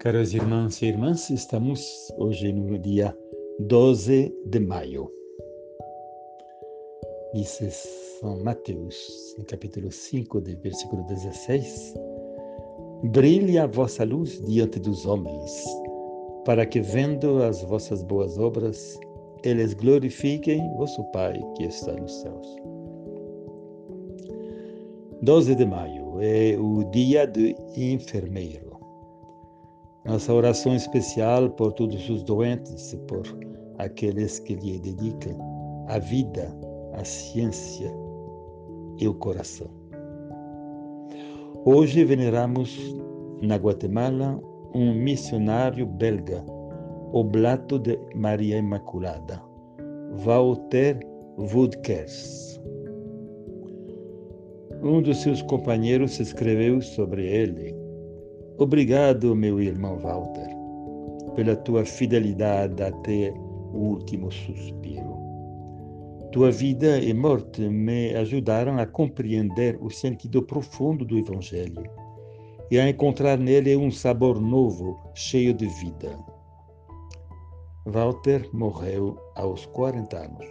Caros irmãos e irmãs, estamos hoje no dia 12 de maio. Diz São Mateus, no capítulo 5, de versículo 16: Brilhe a vossa luz diante dos homens, para que, vendo as vossas boas obras, eles glorifiquem vosso Pai que está nos céus. 12 de maio é o dia do enfermeiro. Nossa oração especial por todos os doentes e por aqueles que lhe dedicam a vida, a ciência e o coração. Hoje veneramos na Guatemala um missionário belga, oblato de Maria Imaculada, Walter Woodkers. Um dos seus companheiros escreveu sobre ele Obrigado, meu irmão Walter, pela tua fidelidade até o último suspiro. Tua vida e morte me ajudaram a compreender o sentido profundo do Evangelho e a encontrar nele um sabor novo, cheio de vida. Walter morreu aos 40 anos.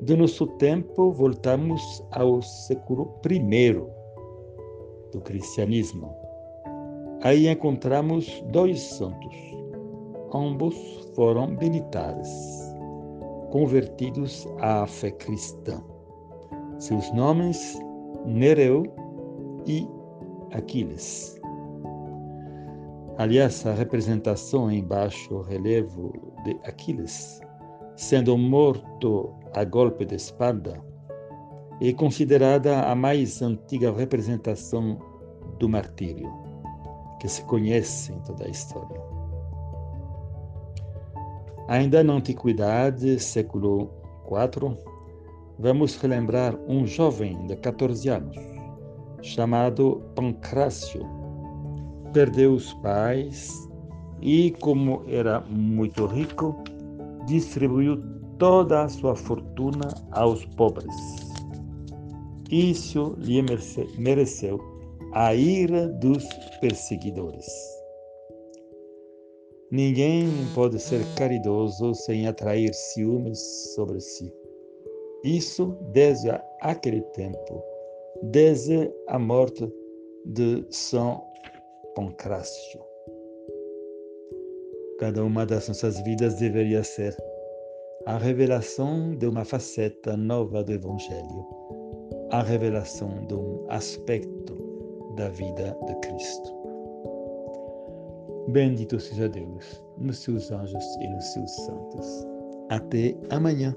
Do nosso tempo, voltamos ao século I do cristianismo. Aí encontramos dois santos. Ambos foram militares, convertidos à fé cristã. Seus nomes, Nereu e Aquiles. Aliás, a representação em baixo relevo de Aquiles, sendo morto a golpe de espada, é considerada a mais antiga representação do martírio que se conhece em toda a história. Ainda na Antiguidade, século IV, vamos relembrar um jovem de 14 anos, chamado Pancrácio. Perdeu os pais e, como era muito rico, distribuiu toda a sua fortuna aos pobres isso lhe mereceu a ira dos perseguidores. Ninguém pode ser caridoso sem atrair ciúmes sobre si. Isso desde aquele tempo, desde a morte de São Pancrácio. Cada uma das nossas vidas deveria ser a revelação de uma faceta nova do Evangelho a revelação de um aspecto da vida de Cristo. Bendito seja Deus nos seus anjos e nos seus santos. Até amanhã.